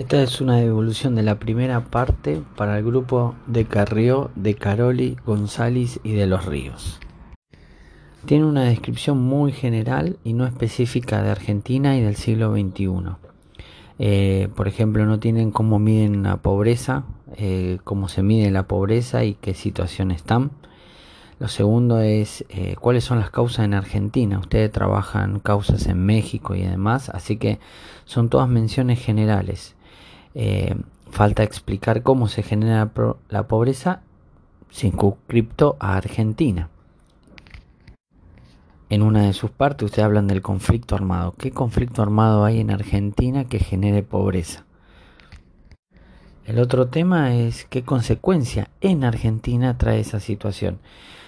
Esta es una devolución de la primera parte para el grupo de Carrió, de Caroli, González y de los Ríos. Tiene una descripción muy general y no específica de Argentina y del siglo XXI. Eh, por ejemplo, no tienen cómo miden la pobreza, eh, cómo se mide la pobreza y qué situación están. Lo segundo es eh, cuáles son las causas en Argentina. Ustedes trabajan causas en México y demás, así que son todas menciones generales. Falta explicar cómo se genera la pobreza circunscripto a Argentina en una de sus partes ustedes hablan del conflicto armado. ¿Qué conflicto armado hay en Argentina que genere pobreza? El otro tema es qué consecuencia en Argentina trae esa situación.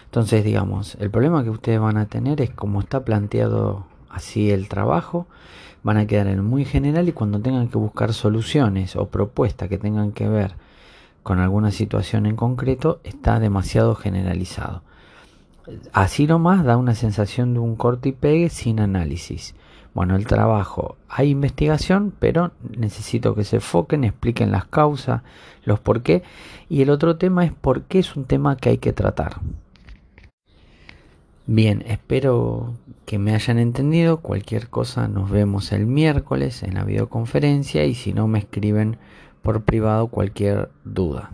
Entonces, digamos, el problema que ustedes van a tener es como está planteado así el trabajo, van a quedar en muy general y cuando tengan que buscar soluciones o propuestas que tengan que ver con alguna situación en concreto, está demasiado generalizado. Así nomás da una sensación de un corte y pegue sin análisis. Bueno, el trabajo, hay investigación, pero necesito que se enfoquen, expliquen las causas, los por qué. Y el otro tema es por qué es un tema que hay que tratar. Bien, espero que me hayan entendido. Cualquier cosa nos vemos el miércoles en la videoconferencia y si no me escriben por privado cualquier duda.